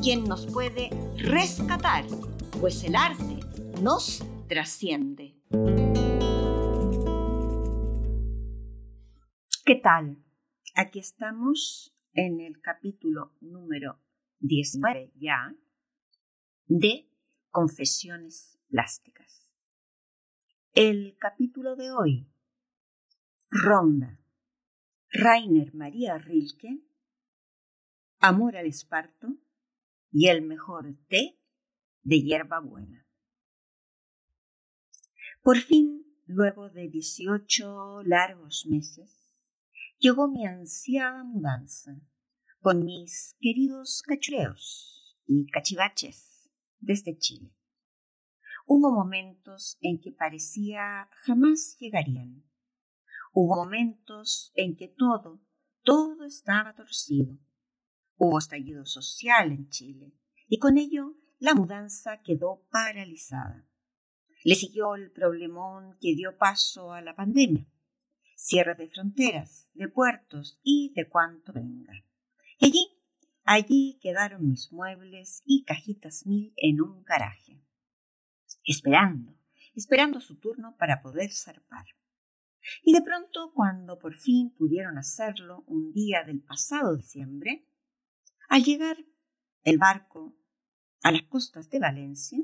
quien nos puede rescatar, pues el arte nos trasciende. ¿Qué tal? Aquí estamos en el capítulo número 19 ya de Confesiones Plásticas. El capítulo de hoy ronda Rainer María Rilke, Amor al esparto y el mejor té de hierba buena. Por fin, luego de 18 largos meses, llegó mi ansiada mudanza con mis queridos cachureos y cachivaches desde Chile. Hubo momentos en que parecía jamás llegarían. Hubo momentos en que todo, todo estaba torcido. Hubo estallido social en Chile y con ello la mudanza quedó paralizada. Le siguió el problemón que dio paso a la pandemia, cierre de fronteras, de puertos y de cuanto venga. allí, allí quedaron mis muebles y cajitas mil en un garaje esperando, esperando su turno para poder zarpar. Y de pronto, cuando por fin pudieron hacerlo un día del pasado diciembre, al llegar el barco a las costas de Valencia,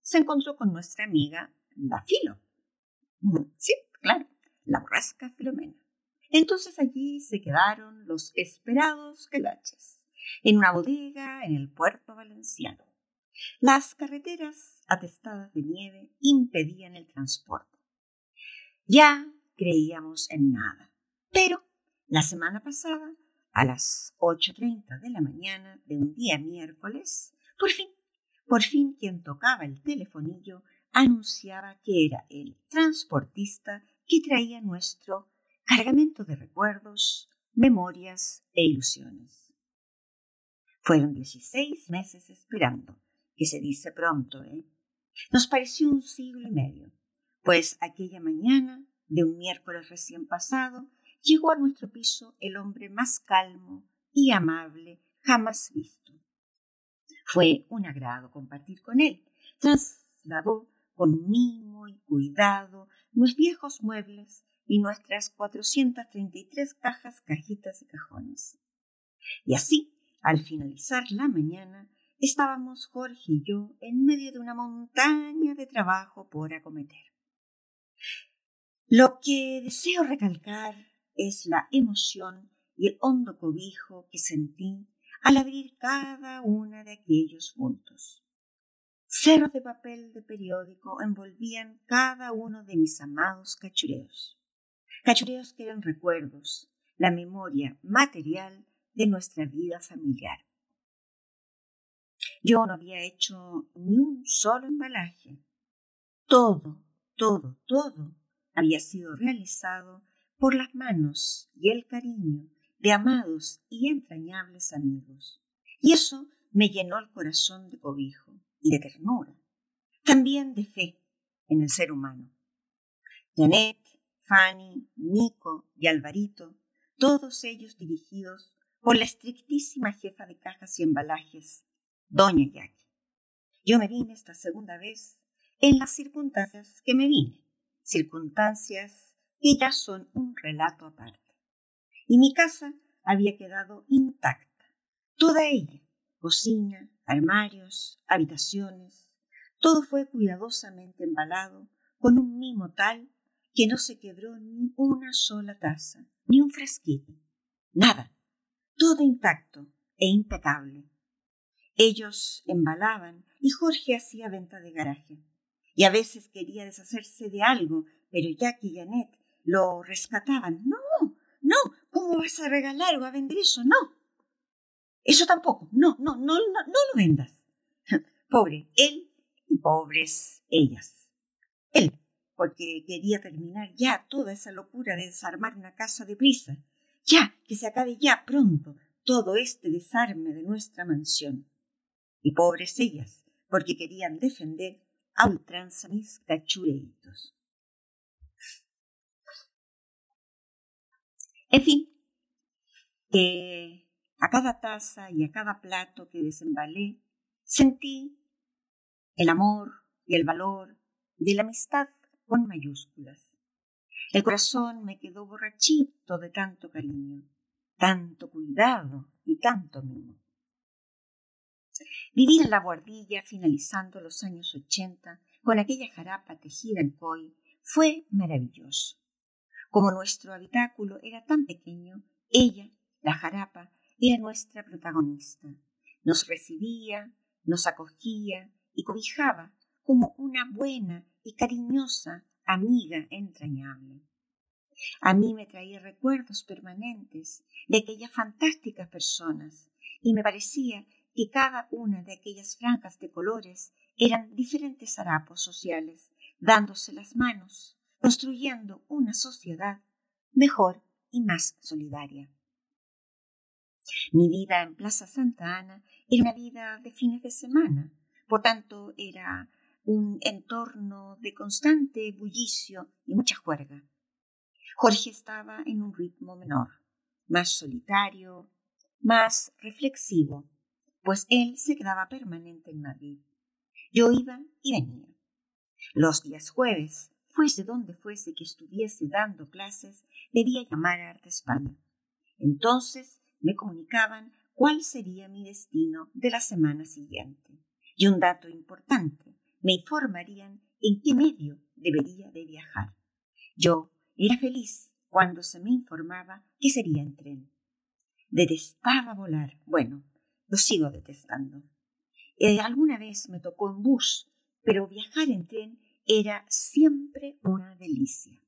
se encontró con nuestra amiga la Filo. Sí, claro, la borrasca Filomena. Entonces allí se quedaron los esperados quelaches, en una bodega en el puerto valenciano. Las carreteras atestadas de nieve impedían el transporte. Ya creíamos en nada. Pero la semana pasada, a las 8.30 de la mañana de un día miércoles, por fin, por fin quien tocaba el telefonillo anunciaba que era el transportista que traía nuestro cargamento de recuerdos, memorias e ilusiones. Fueron 16 meses esperando que se dice pronto, ¿eh? Nos pareció un siglo y medio, pues aquella mañana de un miércoles recién pasado llegó a nuestro piso el hombre más calmo y amable jamás visto. Fue un agrado compartir con él. Trasladó con mimo y cuidado nuestros viejos muebles y nuestras 433 cajas, cajitas y cajones. Y así, al finalizar la mañana, estábamos Jorge y yo en medio de una montaña de trabajo por acometer. Lo que deseo recalcar es la emoción y el hondo cobijo que sentí al abrir cada una de aquellos puntos. Ceros de papel de periódico envolvían cada uno de mis amados cachureos. Cachureos que eran recuerdos, la memoria material de nuestra vida familiar. Yo no había hecho ni un solo embalaje. Todo, todo, todo había sido realizado por las manos y el cariño de amados y entrañables amigos. Y eso me llenó el corazón de cobijo y de ternura, también de fe en el ser humano. Janet, Fanny, Nico y Alvarito, todos ellos dirigidos por la estrictísima jefa de cajas y embalajes, Doña Jackie. Yo me vine esta segunda vez en las circunstancias que me vine, circunstancias que ya son un relato aparte. Y mi casa había quedado intacta, toda ella, cocina, armarios, habitaciones, todo fue cuidadosamente embalado con un mimo tal que no se quebró ni una sola taza, ni un frasquito, nada, todo intacto e impecable ellos embalaban y Jorge hacía venta de garaje. Y a veces quería deshacerse de algo, pero Jack y Janet lo rescataban. No, no, ¿cómo vas a regalar o a vender eso? No. Eso tampoco. No, no, no, no, no lo vendas. Pobre él y pobres ellas. Él, porque quería terminar ya toda esa locura de desarmar una casa de prisa. Ya, que se acabe ya pronto todo este desarme de nuestra mansión. Y pobres ellas, porque querían defender a ultranza mis cachureitos. En fin, que a cada taza y a cada plato que desembalé, sentí el amor y el valor de la amistad con mayúsculas. El corazón me quedó borrachito de tanto cariño, tanto cuidado y tanto mimo. Vivir en la guardilla finalizando los años ochenta con aquella jarapa tejida en coy fue maravilloso. Como nuestro habitáculo era tan pequeño, ella, la jarapa, era nuestra protagonista. Nos recibía, nos acogía y cobijaba como una buena y cariñosa amiga entrañable. A mí me traía recuerdos permanentes de aquellas fantásticas personas y me parecía que cada una de aquellas franjas de colores eran diferentes harapos sociales, dándose las manos, construyendo una sociedad mejor y más solidaria. Mi vida en Plaza Santa Ana era una vida de fines de semana, por tanto era un entorno de constante bullicio y mucha juerga. Jorge estaba en un ritmo menor, más solitario, más reflexivo, pues él se quedaba permanente en Madrid. Yo iba y venía. Los días jueves, fuese donde fuese que estuviese dando clases, debía llamar a Arte España. Entonces me comunicaban cuál sería mi destino de la semana siguiente. Y un dato importante, me informarían en qué medio debería de viajar. Yo era feliz cuando se me informaba que sería en tren. Detestaba volar. Bueno, lo sigo detestando. Eh, alguna vez me tocó en bus, pero viajar en tren era siempre una delicia.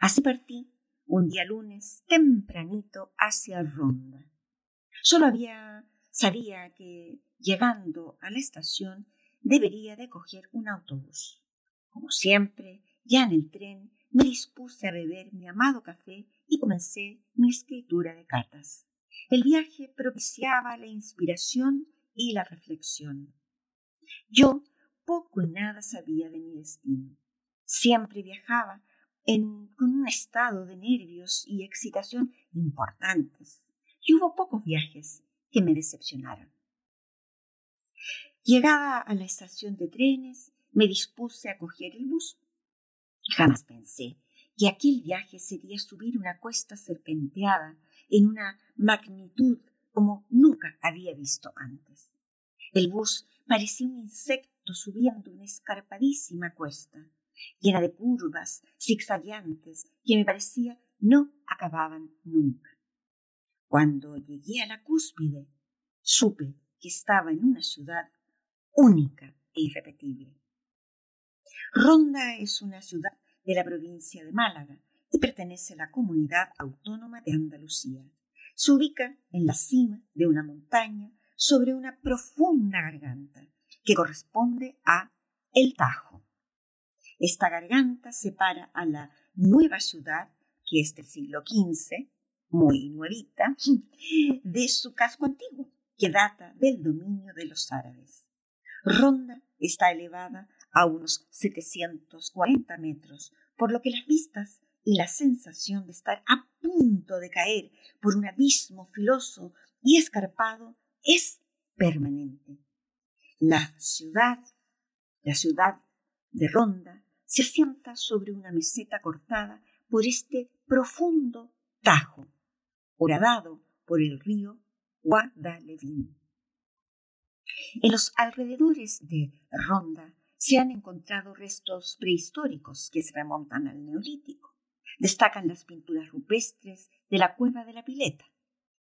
Así partí un día lunes tempranito hacia Ronda. Solo había sabía que llegando a la estación debería de coger un autobús. Como siempre, ya en el tren me dispuse a beber mi amado café y comencé mi escritura de cartas. El viaje propiciaba la inspiración y la reflexión. Yo poco y nada sabía de mi destino. Siempre viajaba en, con un estado de nervios y excitación importantes, y hubo pocos viajes que me decepcionaron. Llegada a la estación de trenes, me dispuse a coger el bus. Jamás pensé que aquel viaje sería subir una cuesta serpenteada en una magnitud como nunca había visto antes. El bus parecía un insecto subiendo una escarpadísima cuesta, llena de curvas zigzagueantes que me parecía no acababan nunca. Cuando llegué a la cúspide, supe que estaba en una ciudad única e irrepetible. Ronda es una ciudad de la provincia de Málaga y pertenece a la comunidad autónoma de Andalucía. Se ubica en la cima de una montaña sobre una profunda garganta que corresponde a El Tajo. Esta garganta separa a la nueva ciudad, que es del siglo XV, muy nuevita, de su casco antiguo, que data del dominio de los árabes. Ronda está elevada a unos 740 metros, por lo que las vistas y la sensación de estar a punto de caer por un abismo filoso y escarpado es permanente. La ciudad, la ciudad de Ronda, se asienta sobre una meseta cortada por este profundo tajo, horadado por el río Guadalevin. En los alrededores de Ronda se han encontrado restos prehistóricos que se remontan al Neolítico. Destacan las pinturas rupestres de la cueva de la Pileta.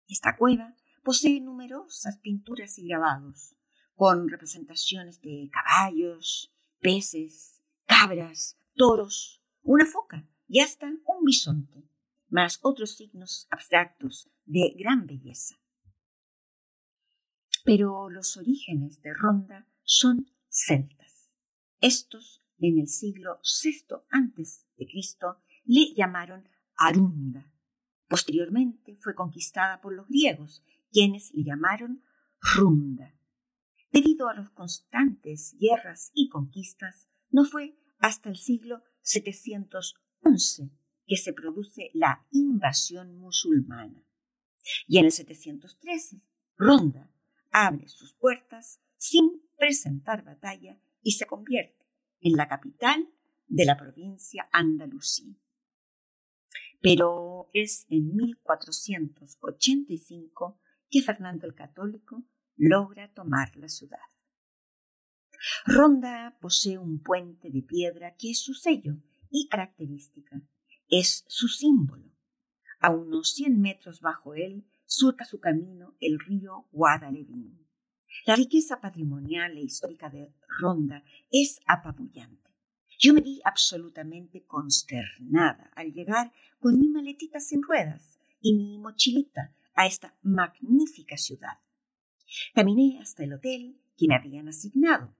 Esta cueva posee numerosas pinturas y grabados, con representaciones de caballos, peces, cabras, toros, una foca y hasta un bisonte, más otros signos abstractos de gran belleza. Pero los orígenes de Ronda son celtas. Estos, en el siglo VI antes de Cristo, le llamaron Arunda. Posteriormente fue conquistada por los griegos, quienes le llamaron Runda. Debido a las constantes guerras y conquistas, no fue hasta el siglo 711 que se produce la invasión musulmana. Y en el 713, Ronda abre sus puertas sin presentar batalla y se convierte en la capital de la provincia andalusí. Pero es en 1485 que Fernando el Católico logra tomar la ciudad. Ronda posee un puente de piedra que es su sello y característica, es su símbolo. A unos 100 metros bajo él surca su camino el río Guadalevin. La riqueza patrimonial e histórica de Ronda es apabullante. Yo me vi absolutamente consternada al llegar con mi maletita sin ruedas y mi mochilita a esta magnífica ciudad. Caminé hasta el hotel que me habían asignado,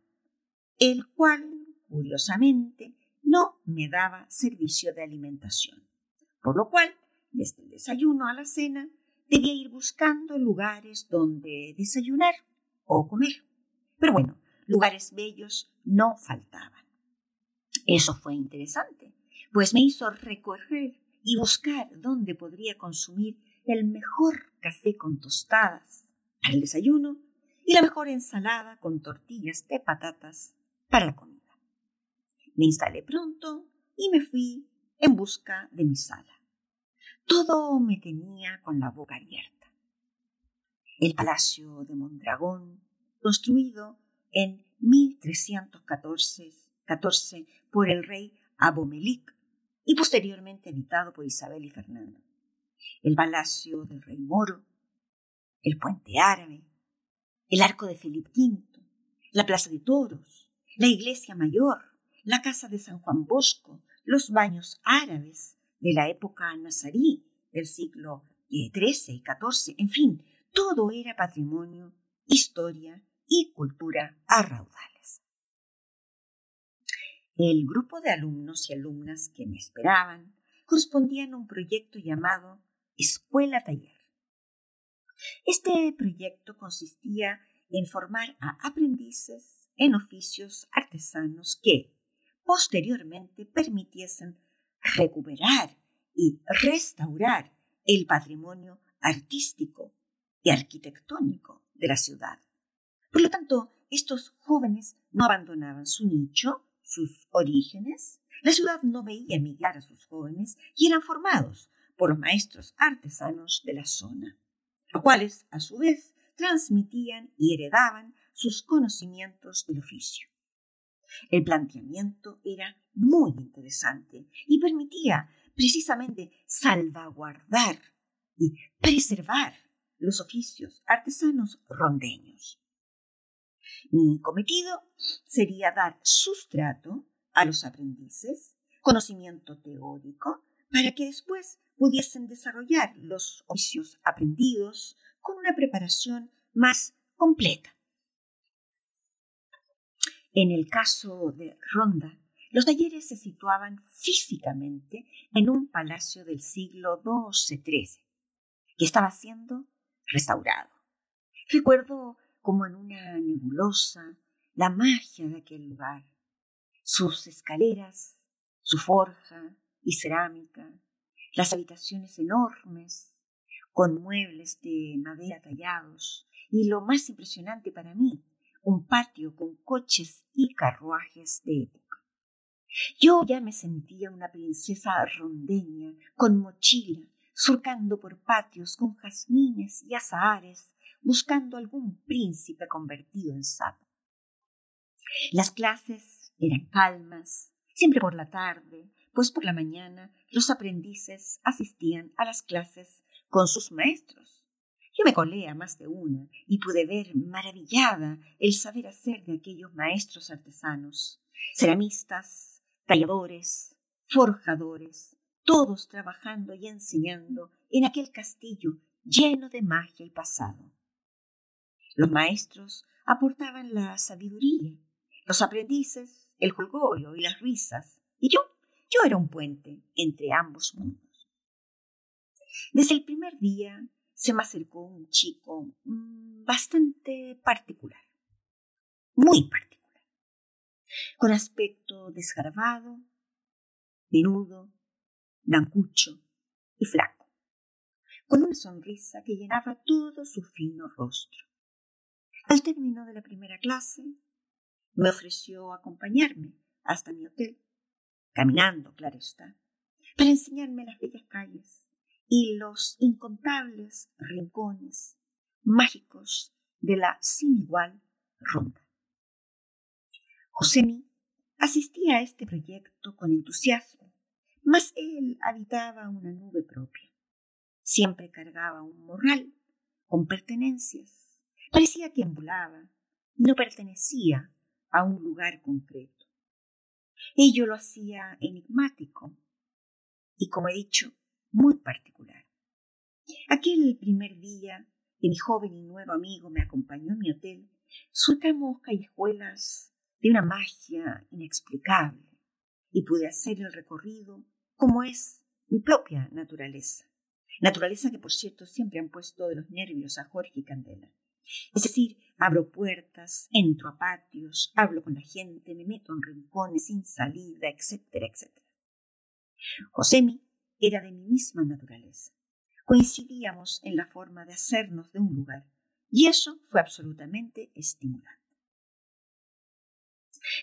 el cual, curiosamente, no me daba servicio de alimentación, por lo cual, desde el desayuno a la cena, debía ir buscando lugares donde desayunar o comer. Pero bueno, lugares bellos no faltaban. Eso fue interesante, pues me hizo recorrer y buscar dónde podría consumir el mejor café con tostadas para el desayuno y la mejor ensalada con tortillas de patatas para la comida. Me instalé pronto y me fui en busca de mi sala. Todo me tenía con la boca abierta. El palacio de Mondragón, construido en 1314 por el rey Abomelic y posteriormente habitado por Isabel y Fernando. El palacio del rey Moro, el puente árabe, el arco de Felipe V, la plaza de toros, la iglesia mayor, la casa de San Juan Bosco, los baños árabes de la época nazarí del siglo XIII y XIV, en fin, todo era patrimonio, historia y cultura a raudales. El grupo de alumnos y alumnas que me esperaban correspondían a un proyecto llamado Escuela Taller. Este proyecto consistía en formar a aprendices en oficios artesanos que, posteriormente, permitiesen recuperar y restaurar el patrimonio artístico y arquitectónico de la ciudad. Por lo tanto, estos jóvenes no abandonaban su nicho, sus orígenes. La ciudad no veía migrar a sus jóvenes y eran formados por los maestros artesanos de la zona, los cuales, a su vez, transmitían y heredaban sus conocimientos del oficio. El planteamiento era muy interesante y permitía precisamente salvaguardar y preservar los oficios artesanos rondeños. Mi cometido sería dar sustrato a los aprendices, conocimiento teórico, para que después pudiesen desarrollar los oficios aprendidos con una preparación más completa. En el caso de Ronda, los talleres se situaban físicamente en un palacio del siglo XII-XIII, que estaba siendo restaurado. Recuerdo como en una nebulosa la magia de aquel lugar, sus escaleras, su forja y cerámica, las habitaciones enormes, con muebles de madera tallados, y lo más impresionante para mí, un patio con coches y carruajes de época. Yo ya me sentía una princesa rondeña, con mochila, surcando por patios con jazmines y azahares, buscando algún príncipe convertido en sapo. Las clases eran calmas, siempre por la tarde, pues por la mañana los aprendices asistían a las clases con sus maestros. Yo me colé a más de una y pude ver maravillada el saber hacer de aquellos maestros artesanos, ceramistas, talladores, forjadores, todos trabajando y enseñando en aquel castillo lleno de magia y pasado. Los maestros aportaban la sabiduría, los aprendices el jolgorio y las risas, y yo, yo era un puente entre ambos mundos. Desde el primer día se me acercó un chico mm, bastante particular, muy particular, con aspecto desgarbado, menudo, blancucho y flaco, con una sonrisa que llenaba todo su fino rostro. Al término de la primera clase, me ofreció acompañarme hasta mi hotel, caminando, claro está, para enseñarme las bellas calles y los incontables rincones mágicos de la sin igual ronda. Josemi asistía a este proyecto con entusiasmo, mas él habitaba una nube propia. Siempre cargaba un morral con pertenencias. Parecía que ambulaba no pertenecía a un lugar concreto. Ello lo hacía enigmático y, como he dicho, muy particular. Aquel primer día que mi joven y nuevo amigo me acompañó a mi hotel, soltamos callejuelas de una magia inexplicable y pude hacer el recorrido como es mi propia naturaleza. Naturaleza que, por cierto, siempre han puesto de los nervios a Jorge y Candela. Es decir, abro puertas, entro a patios, hablo con la gente, me meto en rincones sin salida, etcétera, etcétera. Josemi era de mi misma naturaleza. Coincidíamos en la forma de hacernos de un lugar, y eso fue absolutamente estimulante.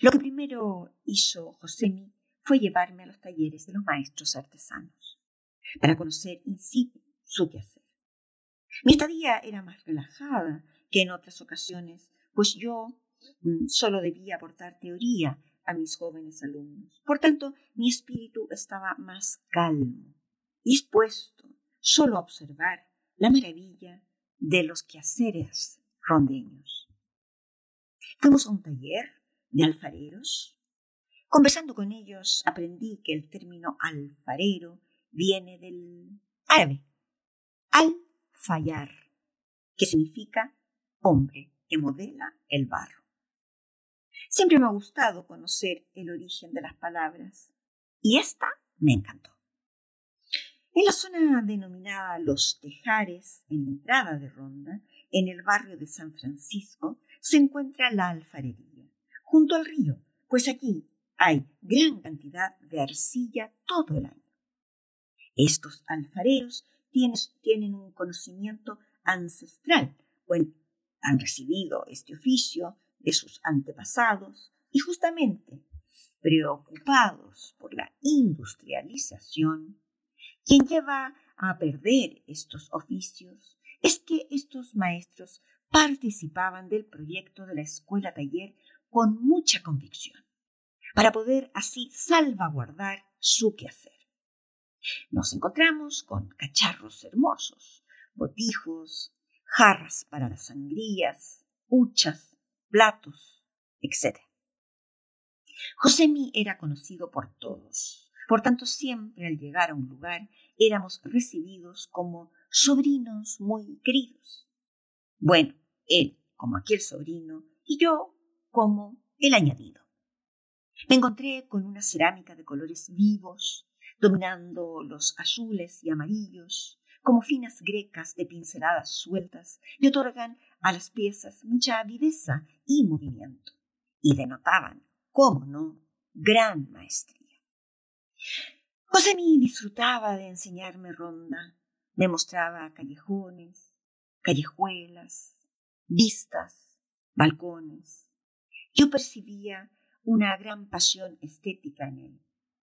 Lo que primero hizo Josemi fue llevarme a los talleres de los maestros artesanos, para conocer in situ su quehacer. Mi estadía era más relajada que en otras ocasiones, pues yo mm, solo debía aportar teoría a mis jóvenes alumnos. Por tanto, mi espíritu estaba más calmo, dispuesto solo a observar la maravilla de los quehaceres rondeños. Fuimos a un taller de alfareros. Conversando con ellos, aprendí que el término alfarero viene del árabe, al fallar, que significa hombre que modela el barro. Siempre me ha gustado conocer el origen de las palabras y esta me encantó. En la zona denominada Los Tejares, en la entrada de Ronda, en el barrio de San Francisco, se encuentra la alfarería, junto al río, pues aquí hay gran cantidad de arcilla todo el año. Estos alfareros tienen, un conocimiento ancestral, bueno, han recibido este oficio de sus antepasados y justamente preocupados por la industrialización, quien lleva a perder estos oficios es que estos maestros participaban del proyecto de la escuela taller con mucha convicción, para poder así salvaguardar su quehacer. Nos encontramos con cacharros hermosos, botijos, jarras para las sangrías, huchas, platos, etc. Josemi era conocido por todos, por tanto siempre al llegar a un lugar éramos recibidos como sobrinos muy queridos. Bueno, él como aquel sobrino y yo como el añadido. Me encontré con una cerámica de colores vivos, dominando los azules y amarillos, como finas grecas de pinceladas sueltas, y otorgan a las piezas mucha viveza y movimiento, y denotaban, cómo no, gran maestría. Josemi disfrutaba de enseñarme ronda, me mostraba callejones, callejuelas, vistas, balcones. Yo percibía una gran pasión estética en él,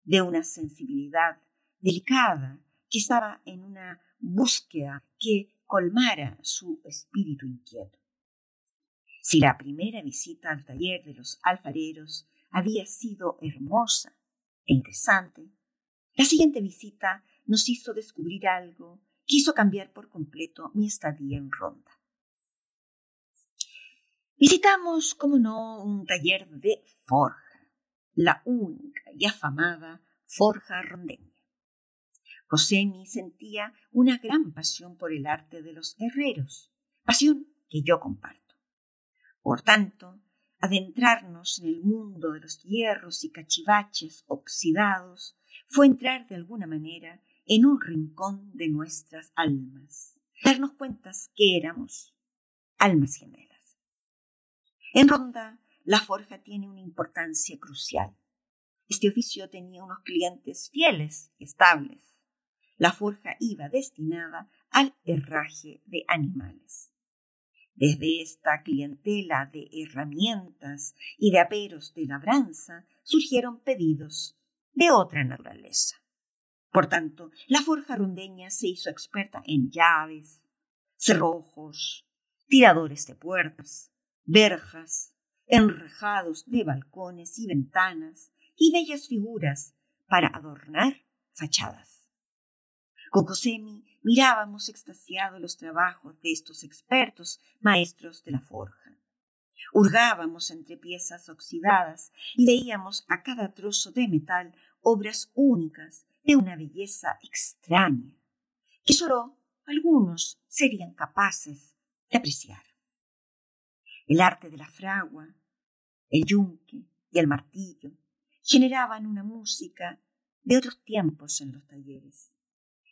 de una sensibilidad delicada que estaba en una búsqueda que colmara su espíritu inquieto. Si la primera visita al taller de los alfareros había sido hermosa e interesante, la siguiente visita nos hizo descubrir algo que hizo cambiar por completo mi estadía en Ronda. Visitamos, como no, un taller de forja, la única y afamada forja rondeña. Josemi sentía una gran pasión por el arte de los herreros, pasión que yo comparto. Por tanto, adentrarnos en el mundo de los hierros y cachivaches oxidados fue entrar de alguna manera en un rincón de nuestras almas, darnos cuenta que éramos almas gemelas. En Ronda, la forja tiene una importancia crucial. Este oficio tenía unos clientes fieles, estables. La forja iba destinada al herraje de animales. Desde esta clientela de herramientas y de aperos de labranza surgieron pedidos de otra naturaleza. Por tanto, la forja rondeña se hizo experta en llaves, cerrojos, tiradores de puertas, verjas, enrejados de balcones y ventanas y bellas figuras para adornar fachadas. Con Josemi mirábamos extasiados los trabajos de estos expertos maestros de la forja. Hurgábamos entre piezas oxidadas y veíamos a cada trozo de metal obras únicas de una belleza extraña, que solo algunos serían capaces de apreciar. El arte de la fragua, el yunque y el martillo generaban una música de otros tiempos en los talleres.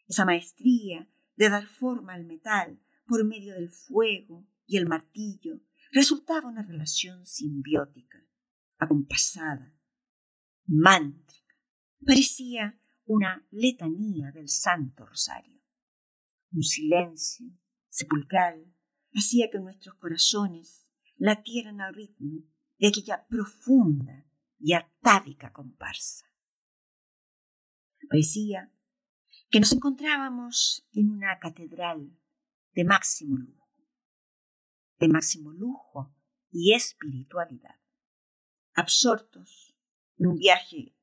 Esa maestría de dar forma al metal por medio del fuego y el martillo resultaba una relación simbiótica, acompasada, mántrica. Parecía una letanía del Santo Rosario. Un silencio sepulcral hacía que nuestros corazones latieran al ritmo de aquella profunda y atávica comparsa. Parecía que nos encontrábamos en una catedral de máximo lujo, de máximo lujo y espiritualidad, absortos en un viaje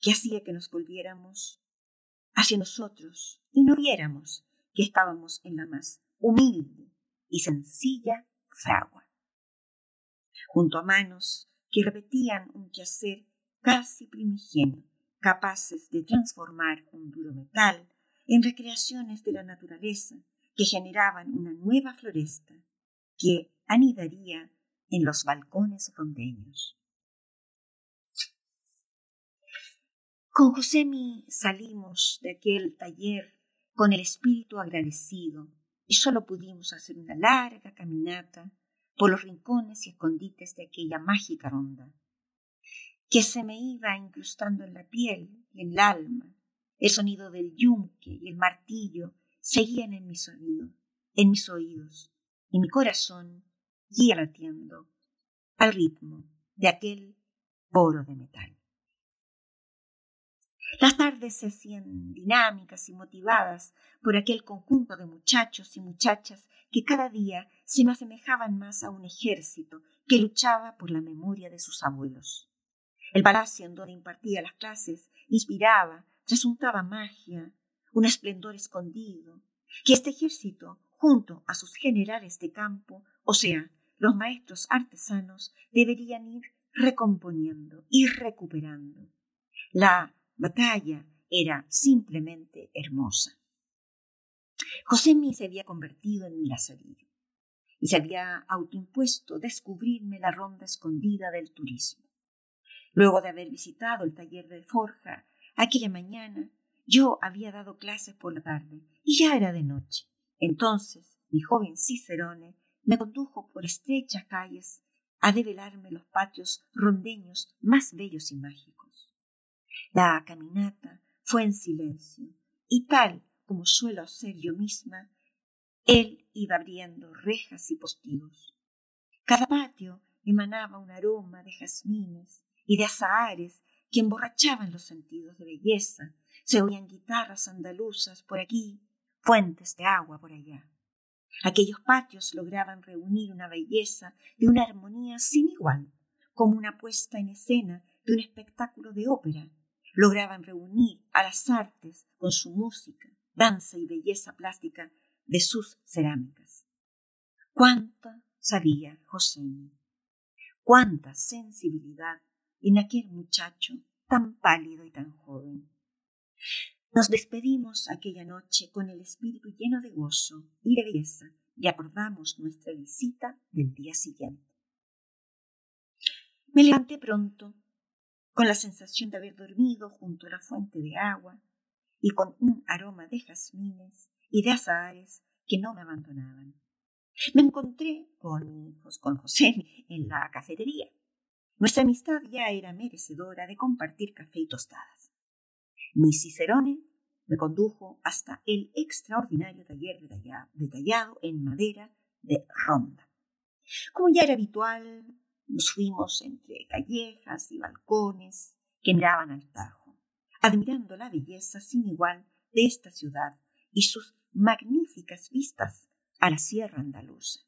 que hacía que nos volviéramos hacia nosotros y no viéramos que estábamos en la más humilde y sencilla fragua, junto a manos que repetían un quehacer casi primigenio, capaces de transformar un duro metal en recreaciones de la naturaleza que generaban una nueva floresta que anidaría en los balcones rondeños. Con Josemi salimos de aquel taller con el espíritu agradecido y solo pudimos hacer una larga caminata por los rincones y escondites de aquella mágica ronda, que se me iba incrustando en la piel y en el alma. El sonido del yunque y el martillo seguían en mis oídos, en mis oídos, y mi corazón guía latiendo al ritmo de aquel oro de metal. Las tardes se hacían dinámicas y motivadas por aquel conjunto de muchachos y muchachas que cada día se me asemejaban más a un ejército que luchaba por la memoria de sus abuelos. El palacio en donde impartía las clases inspiraba, trasuntaba magia, un esplendor escondido, que este ejército, junto a sus generales de campo, o sea, los maestros artesanos, deberían ir recomponiendo y recuperando. La batalla era simplemente hermosa. Josemi se había convertido en mi lazarillo y se había autoimpuesto descubrirme la ronda escondida del turismo. Luego de haber visitado el taller de forja aquella mañana, yo había dado clases por la tarde y ya era de noche. Entonces mi joven Cicerone me condujo por estrechas calles a develarme los patios rondeños más bellos y mágicos. La caminata fue en silencio, y tal como suelo hacer yo misma, él iba abriendo rejas y postigos. Cada patio emanaba un aroma de jazmines y de azahares que emborrachaban los sentidos de belleza. Se oían guitarras andaluzas por aquí, fuentes de agua por allá. Aquellos patios lograban reunir una belleza de una armonía sin igual, como una puesta en escena de un espectáculo de ópera, lograban reunir a las artes con su música, danza y belleza plástica de sus cerámicas. Cuánta sabía José, cuánta sensibilidad en aquel muchacho tan pálido y tan joven. Nos despedimos aquella noche con el espíritu lleno de gozo y de belleza y acordamos nuestra visita del día siguiente. Me levanté pronto, con la sensación de haber dormido junto a la fuente de agua y con un aroma de jazmines y de azahares que no me abandonaban. Me encontré con, con José en la cafetería. Nuestra amistad ya era merecedora de compartir café y tostadas. Mi Cicerone me condujo hasta el extraordinario taller detallado en madera de ronda. Como ya era habitual, nos fuimos entre callejas y balcones que miraban al Tajo, admirando la belleza sin igual de esta ciudad y sus magníficas vistas a la sierra andaluza.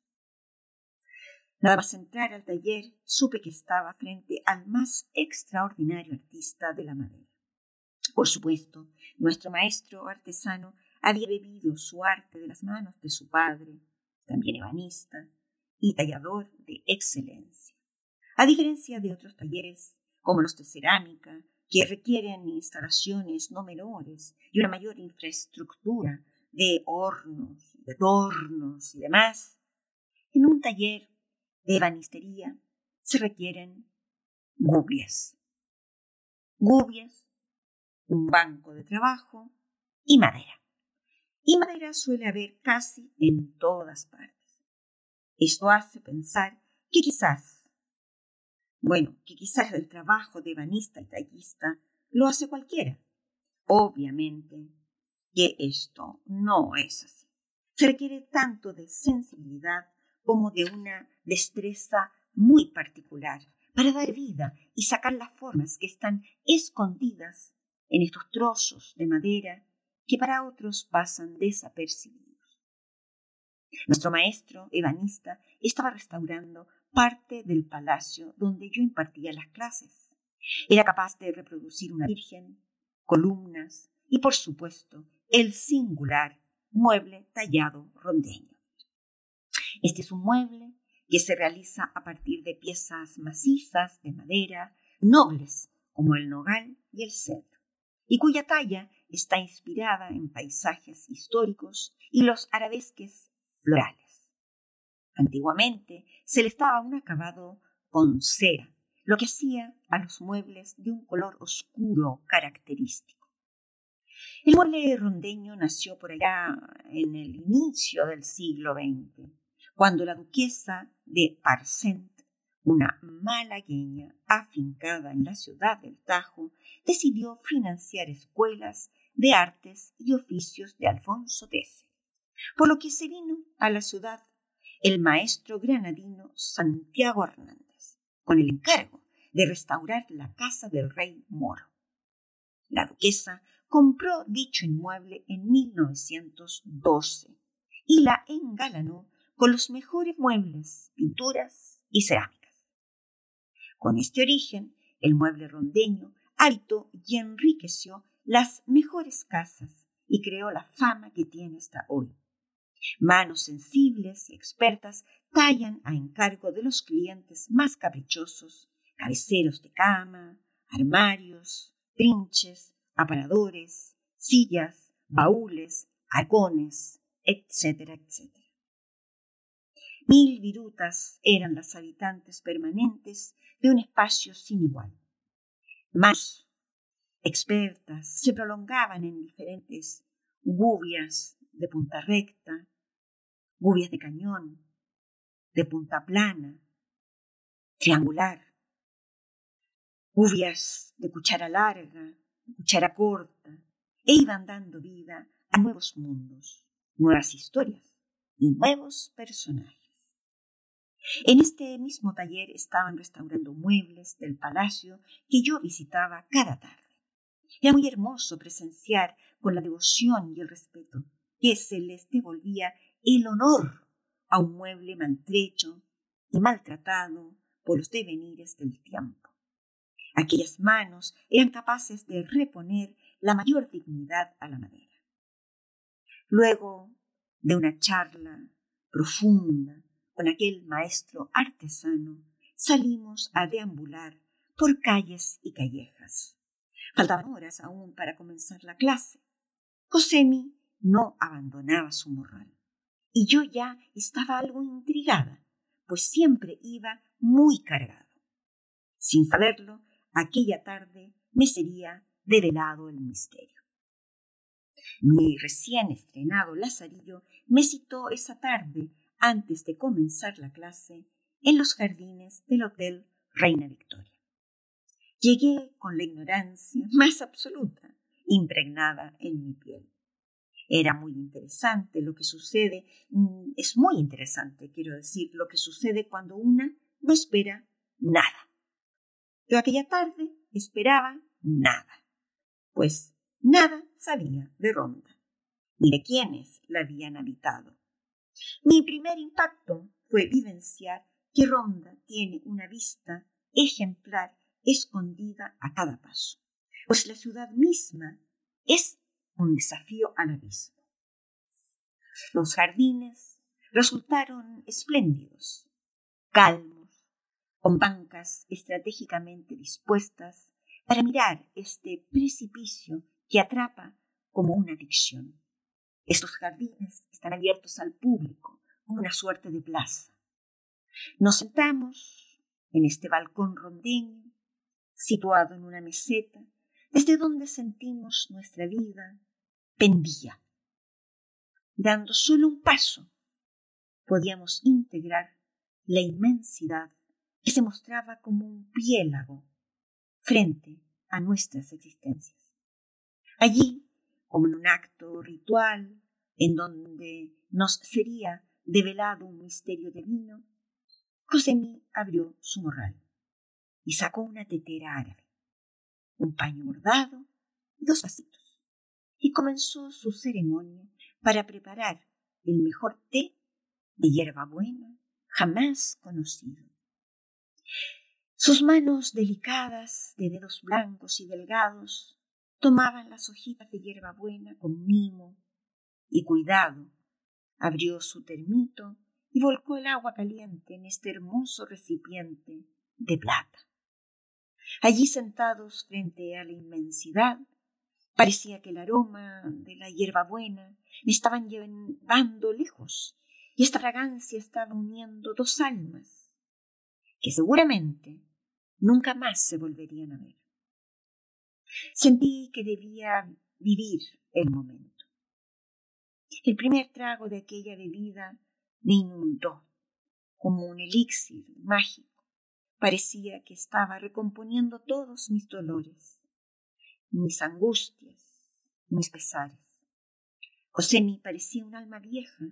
Nada más entrar al taller, supe que estaba frente al más extraordinario artista de la madera. Por supuesto, nuestro maestro artesano había bebido su arte de las manos de su padre, también ebanista y tallador de excelencia. A diferencia de otros talleres, como los de cerámica, que requieren instalaciones no menores y una mayor infraestructura de hornos, de tornos y demás, en un taller de ebanistería se requieren gubias. Gubias, un banco de trabajo y madera. Y madera suele haber casi en todas partes. Esto hace pensar que quizás, bueno, que quizás el trabajo de ebanista y tallista lo hace cualquiera. Obviamente que esto no es así. Se requiere tanto de sensibilidad como de una destreza muy particular para dar vida y sacar las formas que están escondidas en estos trozos de madera que para otros pasan desapercibidos. Nuestro maestro ebanista estaba restaurando parte del palacio donde yo impartía las clases. Era capaz de reproducir una virgen, columnas y, por supuesto, el singular mueble tallado rondeño. Este es un mueble que se realiza a partir de piezas macizas de madera, nobles como el nogal y el cedro, y cuya talla está inspirada en paisajes históricos y los arabesques florales. Antiguamente se le estaba un acabado con cera, lo que hacía a los muebles de un color oscuro característico. El mueble rondeño nació por allá en el inicio del siglo XX cuando la duquesa de Parcent, una malagueña afincada en la ciudad del Tajo, decidió financiar escuelas de artes y oficios de Alfonso X, por lo que se vino a la ciudad el maestro granadino Santiago Hernández, con el encargo de restaurar la casa del rey moro. La duquesa compró dicho inmueble en 1912 y la engalanó con los mejores muebles, pinturas y cerámicas. Con este origen, el mueble rondeño alto y enriqueció las mejores casas y creó la fama que tiene hasta hoy. Manos sensibles y expertas tallan a encargo de los clientes más caprichosos, cabeceros de cama, armarios, trinches, aparadores, sillas, baúles, arcones, etcétera, etcétera. Mil virutas eran las habitantes permanentes de un espacio sin igual. Más expertas se prolongaban en diferentes gubias de punta recta, gubias de cañón, de punta plana, triangular, gubias de cuchara larga, cuchara corta, e iban dando vida a nuevos mundos, nuevas historias y nuevos personajes. En este mismo taller estaban restaurando muebles del palacio que yo visitaba cada tarde. Era muy hermoso presenciar con la devoción y el respeto que se les devolvía el honor a un mueble maltrecho y maltratado por los devenires del tiempo. Aquellas manos eran capaces de reponer la mayor dignidad a la madera. Luego de una charla profunda con aquel maestro artesano, salimos a deambular por calles y callejas. Faltaban horas aún para comenzar la clase. Josemi no abandonaba su morral. Y yo ya estaba algo intrigada, pues siempre iba muy cargado. Sin saberlo, aquella tarde me sería develado el misterio. Mi recién estrenado Lazarillo me citó esa tarde, antes de comenzar la clase, en los jardines del Hotel Reina Victoria. Llegué con la ignorancia más absoluta, impregnada en mi piel. Era muy interesante lo que sucede, mm, es muy interesante, quiero decir, lo que sucede cuando una no espera nada. Pero aquella tarde esperaba nada, pues nada sabía de Ronda, ni de quienes la habían habitado. Mi primer impacto fue vivenciar que Ronda tiene una vista ejemplar escondida a cada paso, pues la ciudad misma es un desafío al abismo. Los jardines resultaron espléndidos, calmos, con bancas estratégicamente dispuestas para mirar este precipicio que atrapa como una adicción. Estos jardines están abiertos al público como una suerte de plaza. Nos sentamos en este balcón rondeño, situado en una meseta, desde donde sentimos nuestra vida pendía. Dando solo un paso, podíamos integrar la inmensidad que se mostraba como un piélago frente a nuestras existencias. Allí, como en un acto ritual, en donde nos sería develado un misterio divino, Josemí abrió su morral y sacó una tetera árabe, un paño bordado y dos vasitos, y comenzó su ceremonia para preparar el mejor té de hierbabuena jamás conocido. Sus manos delicadas, de dedos blancos y delgados, tomaban las hojitas de hierbabuena con mimo y cuidado. Abrió su termito y volcó el agua caliente en este hermoso recipiente de plata. Allí sentados frente a la inmensidad, parecía que el aroma de la hierbabuena me estaban llevando lejos y esta fragancia estaba uniendo dos almas que seguramente nunca más se volverían a ver. Sentí que debía vivir el momento. El primer trago de aquella bebida me inundó como un elixir mágico. Parecía que estaba recomponiendo todos mis dolores, mis angustias, mis pesares. José parecía un alma vieja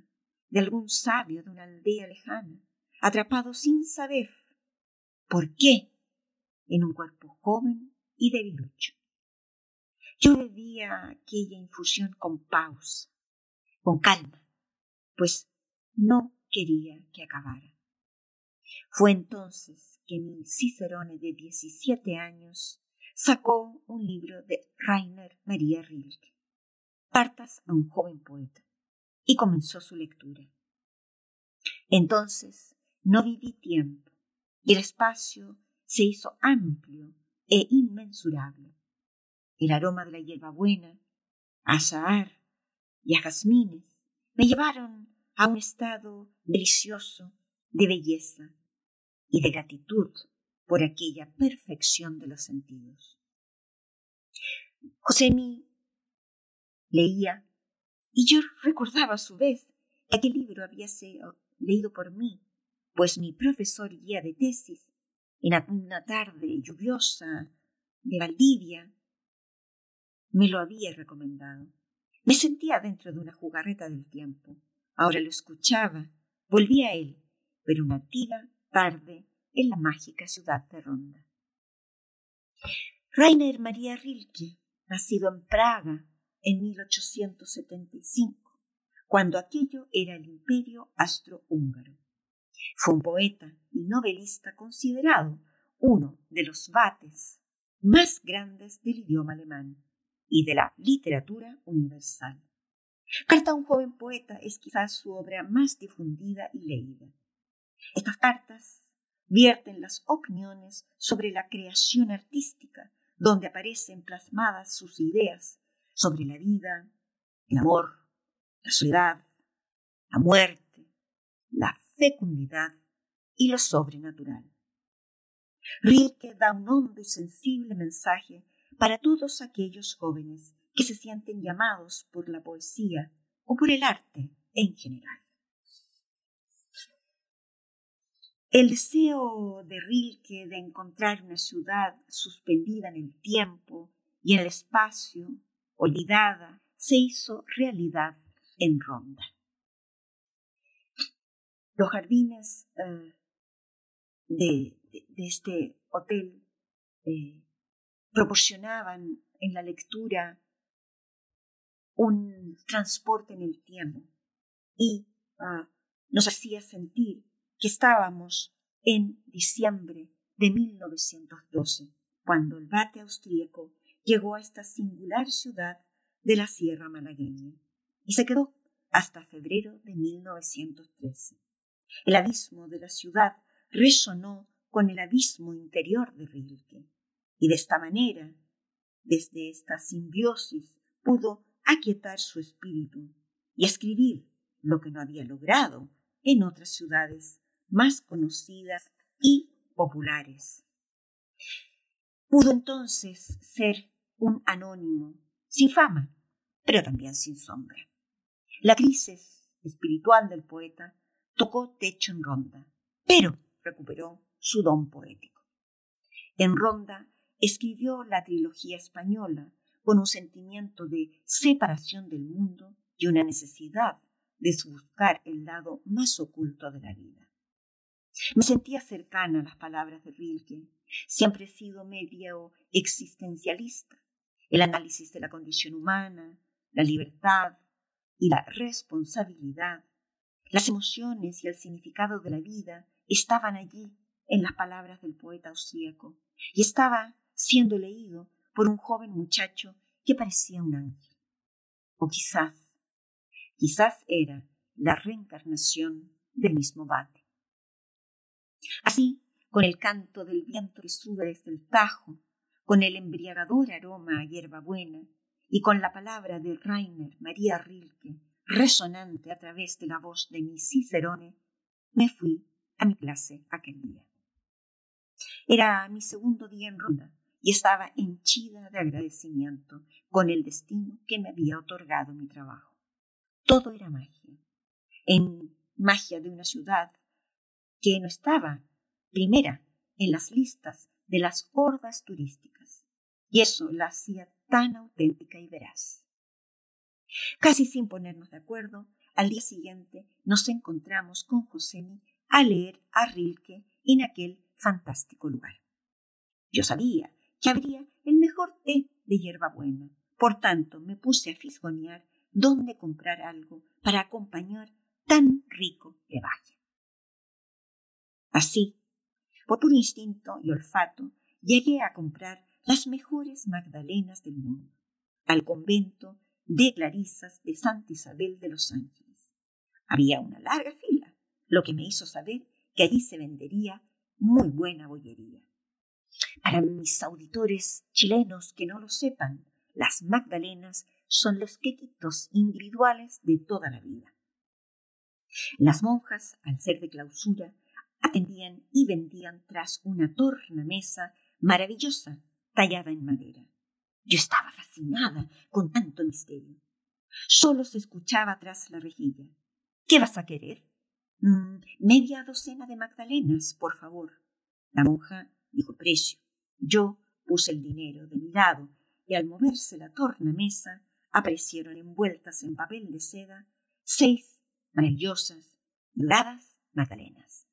de algún sabio de una aldea lejana, atrapado sin saber por qué en un cuerpo joven y debilucho. Yo bebía aquella infusión con pausa, con calma, pues no quería que acabara. Fue entonces que mi Cicerone de diecisiete años sacó un libro de Rainer María Rilke, Cartas a un joven poeta, y comenzó su lectura. Entonces no viví tiempo y el espacio se hizo amplio e inmensurable el aroma de la hierbabuena, a azahar y a jazmines me llevaron a un estado delicioso de belleza y de gratitud por aquella perfección de los sentidos. Josémi leía y yo recordaba a su vez que aquel libro había sido leído por mí, pues mi profesor guía de tesis, en una tarde lluviosa de Valdivia, me lo había recomendado. Me sentía dentro de una jugarreta del tiempo. Ahora lo escuchaba, volví a él, pero una tira tarde en la mágica ciudad de Ronda. Rainer María Rilke, nacido en Praga en 1875, cuando aquello era el imperio astrohúngaro. Fue un poeta y novelista considerado uno de los bates más grandes del idioma alemán y de la literatura universal. Carta a un joven poeta es quizás su obra más difundida y leída. Estas cartas vierten las opiniones sobre la creación artística, donde aparecen plasmadas sus ideas sobre la vida, el amor, la soledad, la muerte, la fecundidad y lo sobrenatural. Rilke da un hondo y sensible mensaje para todos aquellos jóvenes que se sienten llamados por la poesía o por el arte en general. El deseo de Rilke de encontrar una ciudad suspendida en el tiempo y en el espacio, olvidada, se hizo realidad en Ronda. Los jardines eh, de, este hotel eh, proporcionaban en la lectura un transporte en el tiempo y ah, nos hacía sentir que estábamos en diciembre de 1912, cuando el bate austríaco llegó a esta singular ciudad de la Sierra Malagueña y se quedó hasta febrero de 1913. El abismo de la ciudad resonó con el abismo interior de Rilke y de esta manera, desde esta simbiosis, pudo aquietar su espíritu y escribir lo que no había logrado en otras ciudades más conocidas y populares. Pudo entonces ser un anónimo, sin fama, pero también sin sombra. La crisis espiritual del poeta tocó techo en Ronda, pero recuperó su don poético. En Ronda escribió la trilogía española con un sentimiento de separación del mundo y una necesidad de buscar el lado más oculto de la vida. Me sentía cercana a las palabras de Rilke. Siempre he sido medio existencialista. El análisis de la condición humana, la libertad y la responsabilidad, las emociones y el significado de la vida estaban allí en las palabras del poeta austríaco y estaba siendo leído por un joven muchacho que parecía un ángel. O quizás, quizás era la reencarnación del mismo Bate. Así, con el canto del viento que sube desde el Tajo, con el embriagador aroma a hierbabuena y con la palabra de Rainer María Rilke resonante a través de la voz de mi Cicerone, me fui a mi clase aquel día. Era mi segundo día en ronda y estaba henchida de agradecimiento con el destino que me había otorgado mi trabajo. Todo era magia, en magia de una ciudad que no estaba primera en las listas de las hordas turísticas, y eso la hacía tan auténtica y veraz. Casi sin ponernos de acuerdo, al día siguiente nos encontramos con Josemi a leer a Rilke en aquel fantástico lugar. Yo sabía que habría el mejor té de hierbabuena, por tanto me puse a fisgonear dónde comprar algo para acompañar tan rico brebaje. Así, por puro instinto y olfato, llegué a comprar las mejores magdalenas del mundo, al convento de Clarisas de Santa Isabel de los Ángeles. Había una larga fila, lo que me hizo saber que allí se vendería muy buena bollería. Para mis auditores chilenos que no lo sepan, las magdalenas son los quequitos individuales de toda la vida. Las monjas, al ser de clausura, atendían y vendían tras una tornamesa maravillosa tallada en madera. Yo estaba fascinada con tanto misterio. Solo se escuchaba tras la rejilla. ¿Qué vas a querer? Mm, media docena de magdalenas, por favor. La monja dijo precio. Yo puse el dinero de mi lado y al moverse la tornamesa aparecieron envueltas en papel de seda seis maravillosas, doradas magdalenas.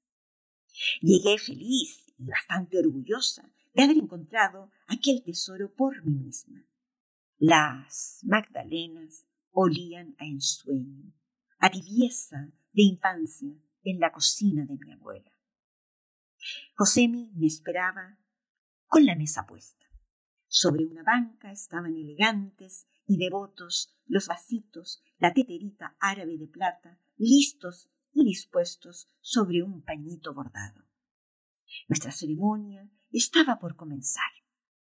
Llegué feliz y bastante orgullosa de haber encontrado aquel tesoro por mí misma. Las Magdalenas olían a ensueño, a tibieza de infancia en la cocina de mi abuela. Josemi me esperaba con la mesa puesta. Sobre una banca estaban elegantes y devotos los vasitos, la teterita árabe de plata, listos y dispuestos sobre un pañito bordado. Nuestra ceremonia estaba por comenzar.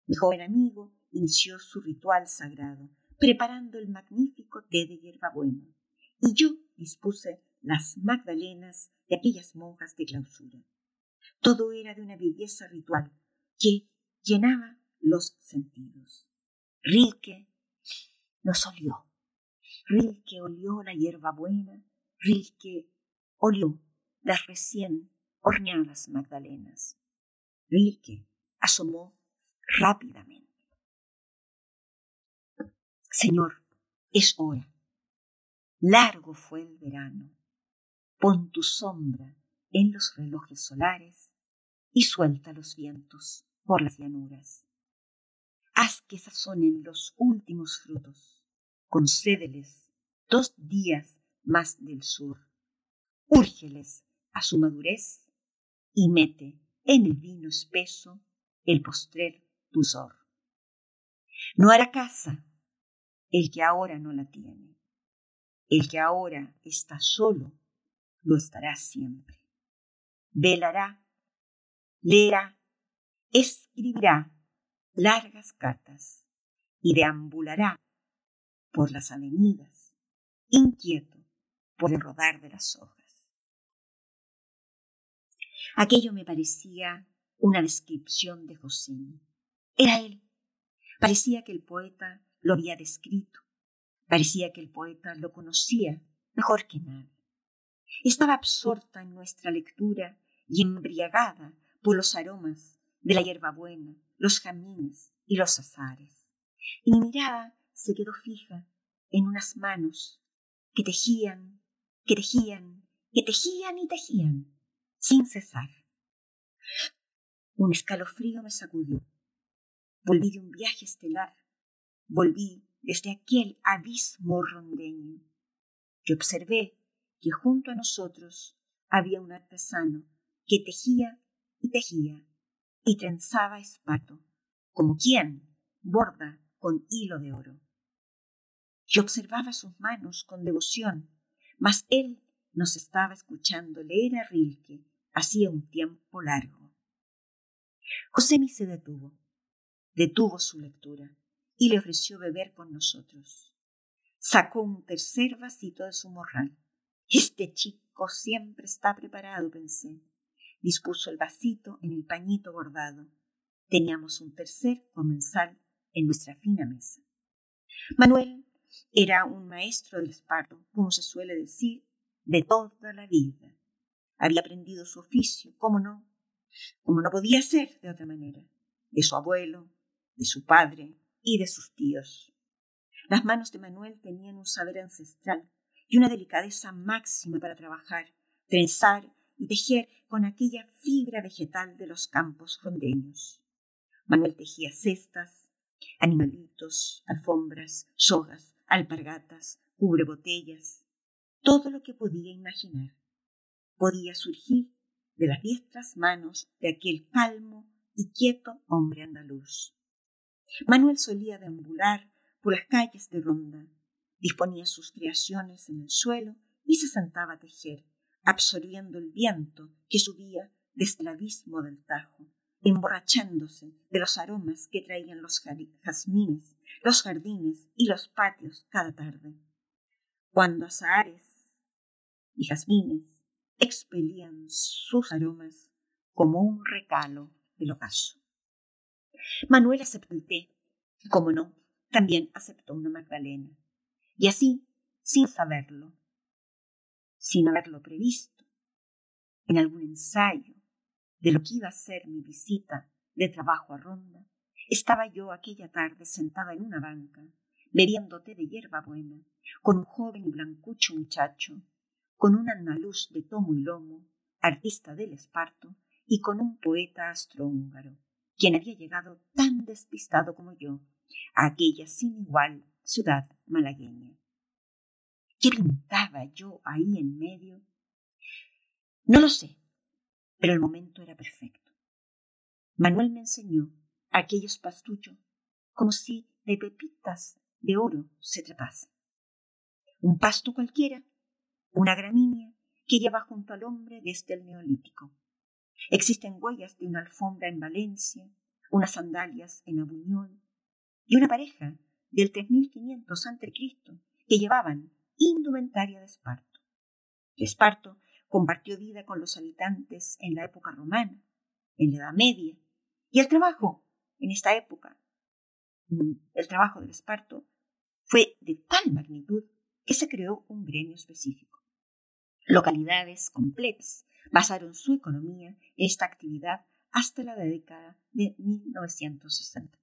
Mi joven amigo inició su ritual sagrado, preparando el magnífico té de hierbabuena, y yo dispuse las magdalenas de aquellas monjas de clausura. Todo era de una belleza ritual que llenaba los sentidos. Rilke nos olió. Rilke olió la hierba buena. Rilke olió las recién horneadas magdalenas. Rilke asomó rápidamente. Señor, es hora. Largo fue el verano. Pon tu sombra en los relojes solares y suelta los vientos por las llanuras. Haz que sazonen los últimos frutos. Concédeles dos días más del sur. Úrgeles a su madurez y mete en el vino espeso el postrer dulzor. No hará casa el que ahora no la tiene. El que ahora está solo lo estará siempre. Velará, leerá, escribirá largas cartas y deambulará por las avenidas, inquieto por el rodar de las hojas. Aquello me parecía una descripción de José. Era él. Parecía que el poeta lo había descrito. Parecía que el poeta lo conocía mejor que nadie. Estaba absorta en nuestra lectura y embriagada por los aromas de la hierbabuena, los jamines y los azares. Y mi mirada se quedó fija en unas manos que tejían, que tejían, que tejían y tejían, sin cesar. Un escalofrío me sacudió. Volví de un viaje estelar Volví desde aquel abismo rondeño y observé que junto a nosotros había un artesano que tejía y tejía y trenzaba esparto, como quien borda con hilo de oro. Yo observaba sus manos con devoción, mas él nos estaba escuchando leer a Rilke hacía un tiempo largo. José se detuvo, detuvo su lectura y le ofreció beber con nosotros. Sacó un tercer vasito de su morral. Este chico siempre está preparado, pensé. Dispuso el vasito en el pañito bordado. Teníamos un tercer comensal en nuestra fina mesa. Manuel era un maestro del esparto, como se suele decir, de toda la vida. Había aprendido su oficio, cómo no, como no podía ser de otra manera, de su abuelo, de su padre, y de sus tíos. Las manos de Manuel tenían un saber ancestral y una delicadeza máxima para trabajar, trenzar y tejer con aquella fibra vegetal de los campos rondeños. Manuel tejía cestas, animalitos, alfombras, sogas, alpargatas, cubrebotellas, todo lo que podía imaginar. Podía surgir de las diestras manos de aquel calmo y quieto hombre andaluz. Manuel solía deambular por las calles de Ronda, disponía sus creaciones en el suelo y se sentaba a tejer, absorbiendo el viento que subía desde el abismo del Tajo, emborrachándose de los aromas que traían los jazmines, los jardines y los patios cada tarde. Cuando azahares y jazmines expelían sus aromas como un recalo del ocaso. Manuel aceptó el té, y como no, también aceptó una Magdalena. Y así, sin saberlo, sin haberlo previsto, en algún ensayo de lo que iba a ser mi visita de trabajo a Ronda, estaba yo aquella tarde sentada en una banca, bebiendo té de hierba buena, con un joven y blancucho muchacho, con un andaluz de tomo y lomo, artista del esparto, y con un poeta astrohúngaro quien había llegado tan despistado como yo a aquella sin igual ciudad malagueña. ¿Qué pintaba yo ahí en medio? No lo sé, pero el momento era perfecto. Manuel me enseñó aquellos pastuchos como si de pepitas de oro se trepase. Un pasto cualquiera, una gramínea que lleva junto al hombre desde el neolítico. Existen huellas de una alfombra en Valencia, unas sandalias en Abuñol y una pareja del 3500 a.C. que llevaban indumentaria de esparto. Esparto compartió vida con los habitantes en la época romana, en la Edad Media, y el trabajo en esta época, mm, el trabajo del esparto, fue de tal magnitud que se creó un gremio específico. Localidades completas basaron su economía en esta actividad hasta la década de 1960.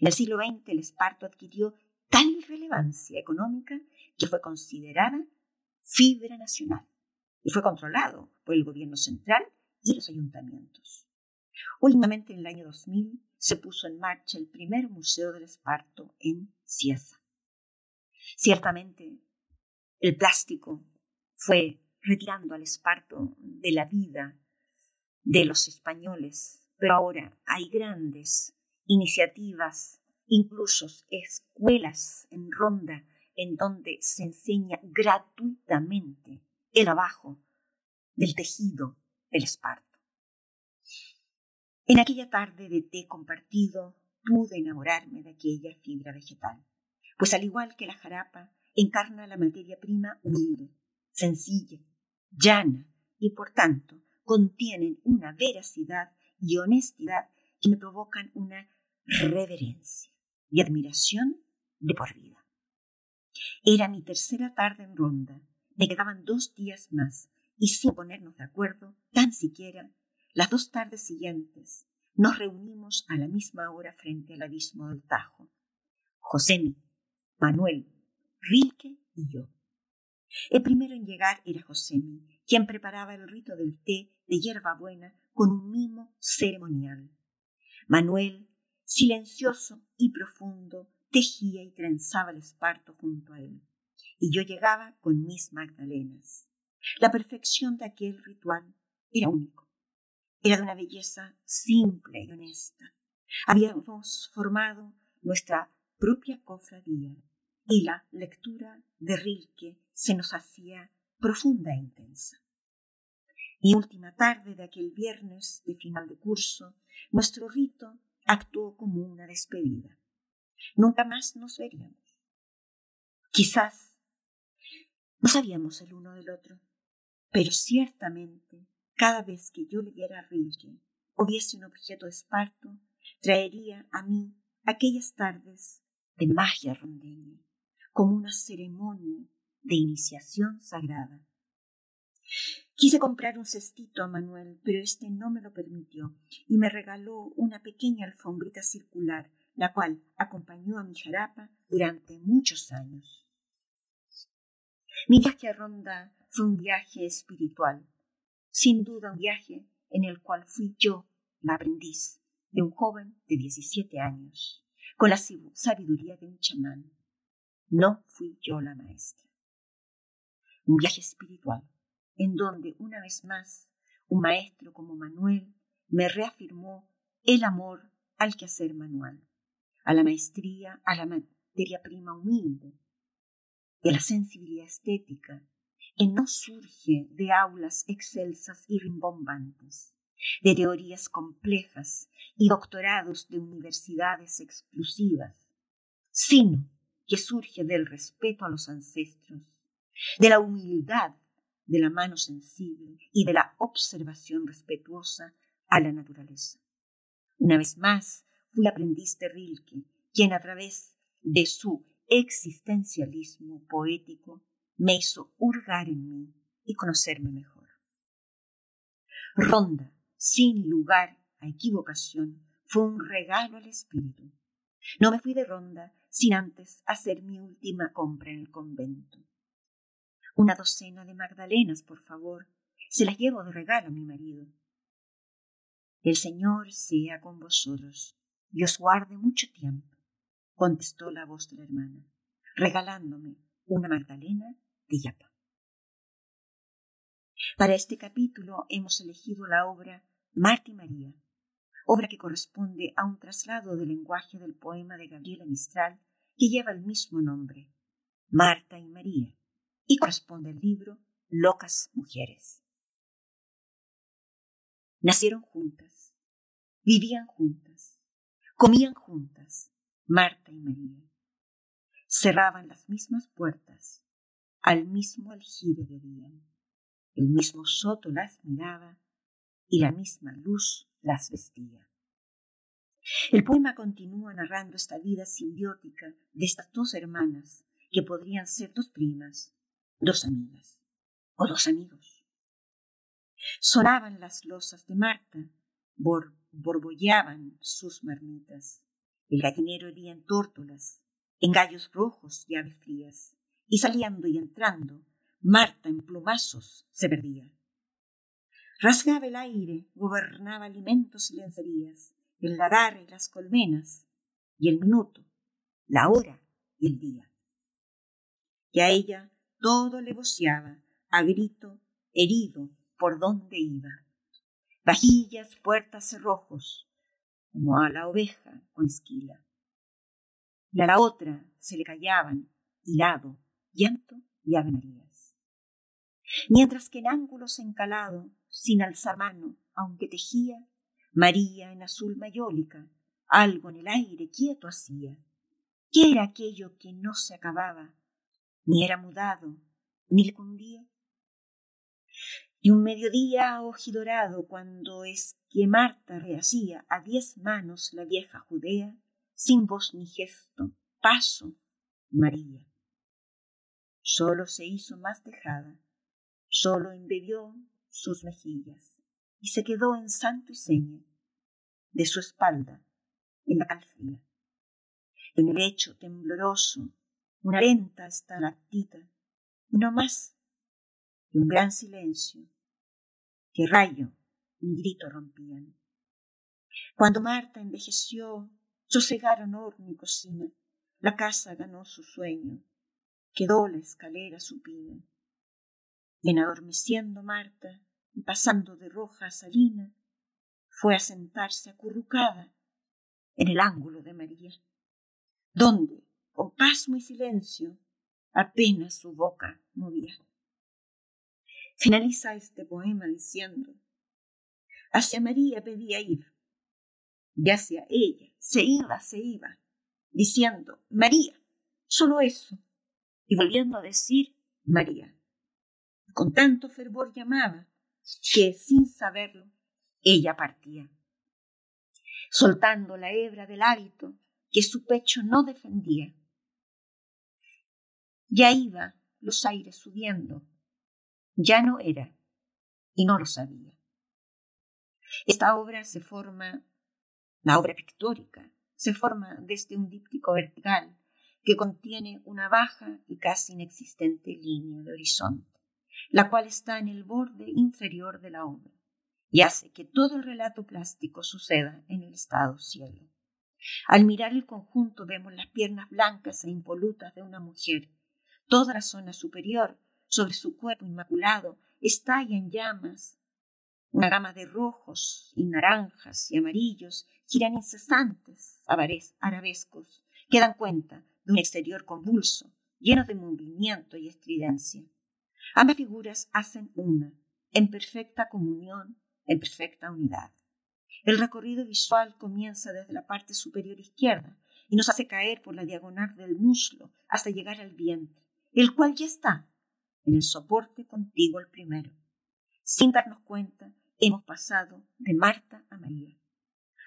En el siglo XX el esparto adquirió tal relevancia económica que fue considerada fibra nacional y fue controlado por el gobierno central y los ayuntamientos. Últimamente, en el año 2000, se puso en marcha el primer Museo del Esparto en Cieza. Ciertamente, el plástico fue retirando al esparto de la vida de los españoles, pero ahora hay grandes iniciativas, incluso escuelas en ronda en donde se enseña gratuitamente el abajo del tejido del esparto. En aquella tarde de té compartido pude enamorarme de aquella fibra vegetal, pues al igual que la jarapa, encarna la materia prima humilde, sencilla, llana y por tanto contienen una veracidad y honestidad que me provocan una reverencia y admiración de por vida. Era mi tercera tarde en ronda, me quedaban dos días más y sin ponernos de acuerdo, tan siquiera, las dos tardes siguientes nos reunimos a la misma hora frente al abismo del Tajo. José, Manuel, Rilke y yo. El primero en llegar era Josemi, quien preparaba el rito del té de hierbabuena con un mimo ceremonial. Manuel, silencioso y profundo, tejía y trenzaba el esparto junto a él, y yo llegaba con mis magdalenas. La perfección de aquel ritual era único. Era de una belleza simple y honesta. Habíamos formado nuestra propia cofradía y la lectura de Rilke se nos hacía profunda e intensa. Y última tarde de aquel viernes de final de curso, nuestro rito actuó como una despedida. Nunca más nos veríamos. Quizás no sabíamos el uno del otro, pero ciertamente cada vez que yo le diera a Rilke o viese un objeto esparto, traería a mí aquellas tardes de magia rondeña como una ceremonia de iniciación sagrada. Quise comprar un cestito a Manuel, pero éste no me lo permitió y me regaló una pequeña alfombrita circular, la cual acompañó a mi jarapa durante muchos años. Mi viaje a Ronda fue un viaje espiritual, sin duda un viaje en el cual fui yo la aprendiz de un joven de 17 años, con la sabiduría de un chamán. No fui yo la maestra. Un viaje espiritual en donde una vez más un maestro como Manuel me reafirmó el amor al quehacer manual, a la maestría, a la materia prima humilde, de la sensibilidad estética, que no surge de aulas excelsas y rimbombantes, de teorías complejas y doctorados de universidades exclusivas, sino que surge del respeto a los ancestros, de la humildad de la mano sensible y de la observación respetuosa a la naturaleza. Una vez más, fui aprendiz de Rilke, quien a través de su existencialismo poético me hizo hurgar en mí y conocerme mejor. Ronda, sin lugar a equivocación, fue un regalo al espíritu. No me fui de ronda sin antes hacer mi última compra en el convento. Una docena de magdalenas, por favor. Se las llevo de regalo a mi marido. El Señor sea con vosotros. Dios guarde mucho tiempo, contestó la voz de la hermana, regalándome una magdalena de yapa. Para este capítulo hemos elegido la obra Marta y María, obra que corresponde a un traslado del lenguaje del poema de Gabriela Mistral que lleva el mismo nombre, Marta y María, y corresponde al libro Locas Mujeres. Nacieron juntas, vivían juntas, comían juntas, Marta y María. Cerraban las mismas puertas, al mismo aljibe bebían. El mismo soto las miraba y la misma luz las vestía. El poema continúa narrando esta vida simbiótica de estas dos hermanas que podrían ser dos primas, dos amigas o dos amigos. Sonaban las losas de Marta, borbollaban sus marmitas, el gallinero hería en tórtolas, en gallos rojos y aves frías, y saliendo y entrando, Marta en plumazos se perdía. Rasgaba el aire, gobernaba alimentos y lencerías, el ladar y las colmenas, y el minuto, la hora y el día. Y a ella todo le voceaba, a grito, herido, por donde iba. Vajillas, puertas, cerrojos, como a la oveja con esquila. Y a la otra se le callaban, hilado, llanto y avenarías. Mientras que en ángulos encalado, sin alzar mano, aunque tejía, María en azul mayólica, algo en el aire quieto hacía. ¿Qué era aquello que no se acababa? Ni era mudado, ni le cundía. Y un mediodía ojidorado, cuando es que Marta rehacía a diez manos la vieja Judea, sin voz ni gesto, paso, María. Solo se hizo más dejada, solo embebió sus mejillas y se quedó en santo y seña de su espalda en la calfría. En el lecho tembloroso, una lenta estalactita, no más que un gran silencio, que rayo y grito rompían. Cuando Marta envejeció, sosegaron horno y cocina, la casa ganó su sueño, quedó la escalera supina. En adormeciendo Marta, y pasando de roja a salina, fue a sentarse acurrucada en el ángulo de María, donde, con pasmo y silencio, apenas su boca movía. Finaliza este poema diciendo, hacia María pedía ir, y hacia ella se iba, se iba, diciendo, María, solo eso, y volviendo a decir, María. Con tanto fervor llamaba que sin saberlo ella partía, soltando la hebra del hábito que su pecho no defendía. Ya iba los aires subiendo, ya no era y no lo sabía. Esta obra se forma, la obra pictórica, se forma desde un díptico vertical que contiene una baja y casi inexistente línea de horizonte la cual está en el borde inferior de la obra y hace que todo el relato plástico suceda en el estado cielo. Al mirar el conjunto vemos las piernas blancas e impolutas de una mujer. Toda la zona superior, sobre su cuerpo inmaculado, estalla en llamas. Una gama de rojos y naranjas y amarillos giran incesantes, arabescos, que dan cuenta de un exterior convulso, lleno de movimiento y estridencia. Ambas figuras hacen una, en perfecta comunión, en perfecta unidad. El recorrido visual comienza desde la parte superior izquierda y nos hace caer por la diagonal del muslo hasta llegar al vientre, el cual ya está en el soporte contigo el primero. Sin darnos cuenta, hemos pasado de Marta a María.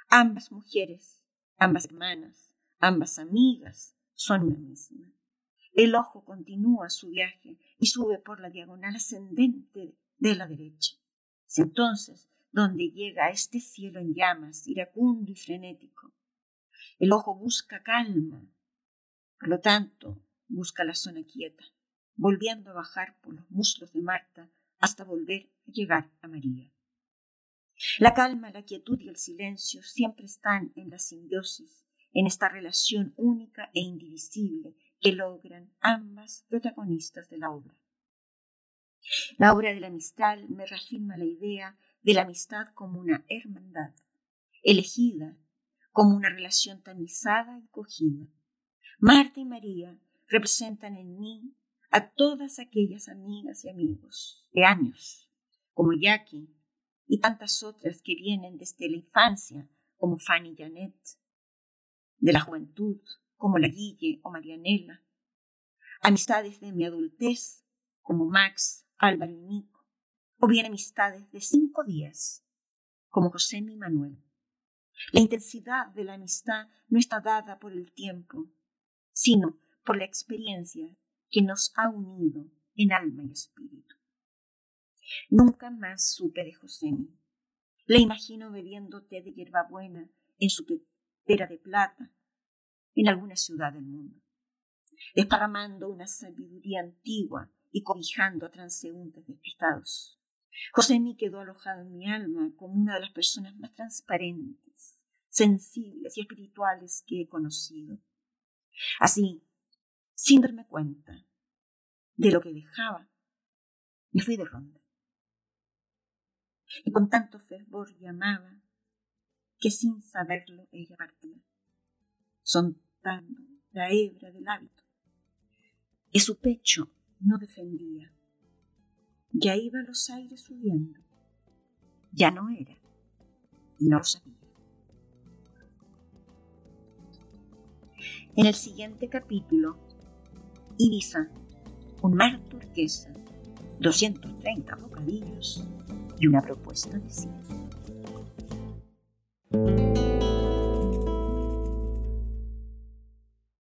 Ambas mujeres, ambas hermanas, ambas amigas son una misma. El ojo continúa su viaje y sube por la diagonal ascendente de la derecha. Es entonces donde llega este cielo en llamas, iracundo y frenético. El ojo busca calma, por lo tanto, busca la zona quieta, volviendo a bajar por los muslos de Marta hasta volver a llegar a María. La calma, la quietud y el silencio siempre están en la simbiosis, en esta relación única e indivisible que logran ambas protagonistas de la obra. La obra de la amistad me reafirma la idea de la amistad como una hermandad, elegida como una relación tamizada y cogida. Marta y María representan en mí a todas aquellas amigas y amigos de años, como Jackie y tantas otras que vienen desde la infancia, como Fanny Janet, de la juventud, como la Guille o Marianela, amistades de mi adultez, como Max, Álvaro y o bien amistades de cinco días, como José y Manuel. La intensidad de la amistad no está dada por el tiempo, sino por la experiencia que nos ha unido en alma y espíritu. Nunca más supe de Josemi. Le imagino bebiendo té de hierbabuena en su tetera de plata en alguna ciudad del mundo, desparramando una sabiduría antigua y cobijando a transeúntes despistados. Josemi quedó alojado en mi alma como una de las personas más transparentes, sensibles y espirituales que he conocido. Así, sin darme cuenta de lo que dejaba, me fui de ronda. Y con tanto fervor llamaba que sin saberlo ella partía, soltando la hebra del hábito. Y su pecho no defendía. Ya iba los aires subiendo. Ya no era. Y no lo sabía. En el siguiente capítulo, Ibiza, un mar turquesa, 230 bocadillos y una propuesta de cine.